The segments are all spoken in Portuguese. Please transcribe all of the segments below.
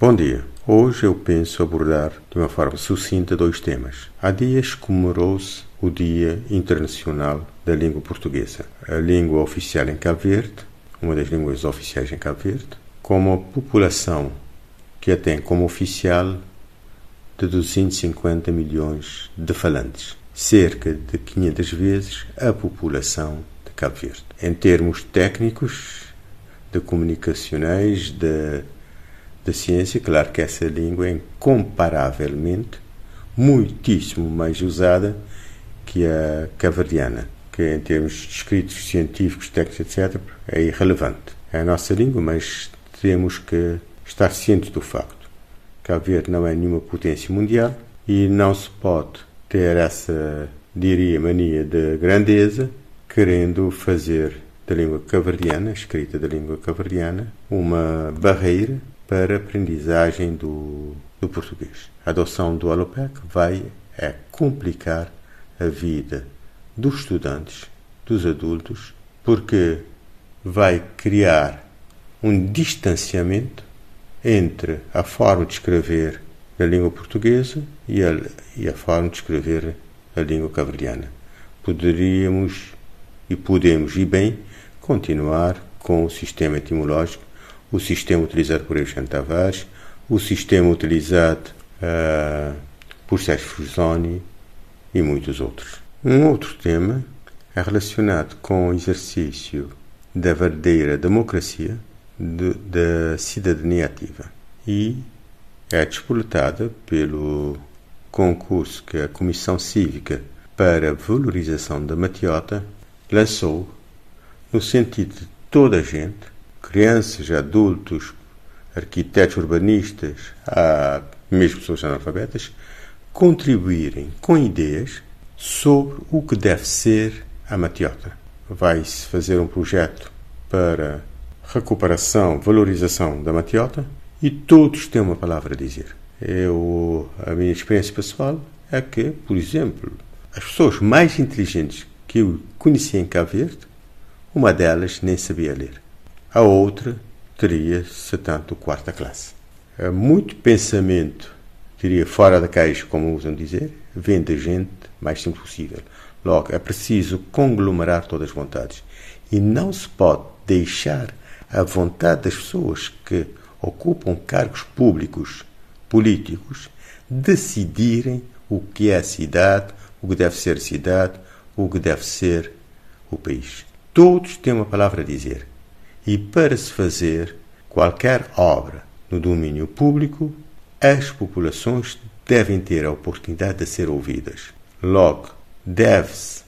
Bom dia. Hoje eu penso abordar de uma forma sucinta dois temas. Há dias comemorou-se o Dia Internacional da Língua Portuguesa, a língua oficial em Cabo Verde, uma das línguas oficiais em Cabo Verde, com uma população que a tem como oficial de 250 milhões de falantes, cerca de 500 vezes a população de Cabo Verde. Em termos técnicos, de comunicacionais, de da ciência, claro que essa língua é incomparavelmente muitíssimo mais usada que a cavardiana, que em termos de escritos científicos, técnicos, etc., é irrelevante. É a nossa língua, mas temos que estar cientes do facto. Cabo Verde não é nenhuma potência mundial e não se pode ter essa, diria, mania de grandeza, querendo fazer da língua cavardiana, escrita da língua cavardiana, uma barreira para aprendizagem do, do português. A adoção do Alopec vai é complicar a vida dos estudantes, dos adultos, porque vai criar um distanciamento entre a forma de escrever a língua portuguesa e a, e a forma de escrever a língua caverdiana. Poderíamos e podemos, e bem, continuar com o sistema etimológico o sistema utilizado por Alexandre Tavares, o sistema utilizado uh, por Sérgio Frusoni e muitos outros. Um outro tema é relacionado com o exercício da verdadeira democracia de, da cidadania ativa e é despoletada pelo concurso que a Comissão Cívica para a Valorização da Matiota lançou no sentido de toda a gente crianças, adultos, arquitetos urbanistas, a mesmo pessoas analfabetas, contribuírem com ideias sobre o que deve ser a matiota. Vai-se fazer um projeto para recuperação, valorização da matiota e todos têm uma palavra a dizer. Eu, a minha experiência pessoal é que, por exemplo, as pessoas mais inteligentes que eu conheci em Cabo Verde, uma delas nem sabia ler a outra teria, se tanto, quarta classe. Muito pensamento, diria, fora da caixa, como usam dizer, vem da gente mais simples possível. Logo, é preciso conglomerar todas as vontades. E não se pode deixar a vontade das pessoas que ocupam cargos públicos, políticos, decidirem o que é a cidade, o que deve ser a cidade, o que deve ser o país. Todos têm uma palavra a dizer. E para se fazer qualquer obra no domínio público, as populações devem ter a oportunidade de ser ouvidas. Logo, deve-se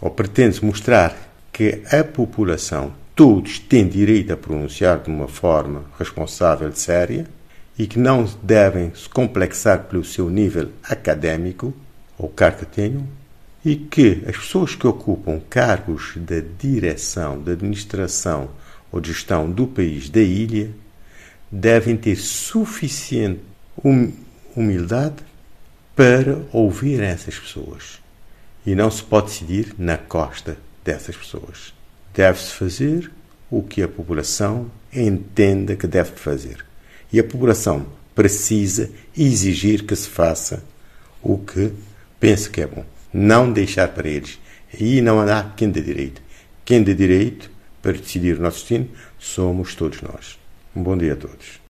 ou pretende-se mostrar que a população, todos, têm direito a pronunciar de uma forma responsável e séria e que não devem se complexar pelo seu nível académico ou que tenham e que as pessoas que ocupam cargos de direção, de administração ou de gestão do país, da ilha, devem ter suficiente hum, humildade para ouvir essas pessoas. E não se pode decidir na costa dessas pessoas. Deve-se fazer o que a população entenda que deve fazer. E a população precisa exigir que se faça o que pensa que é bom. Não deixar para eles. E não há quem de direito. Quem de direito para decidir o nosso destino somos todos nós. Um bom dia a todos.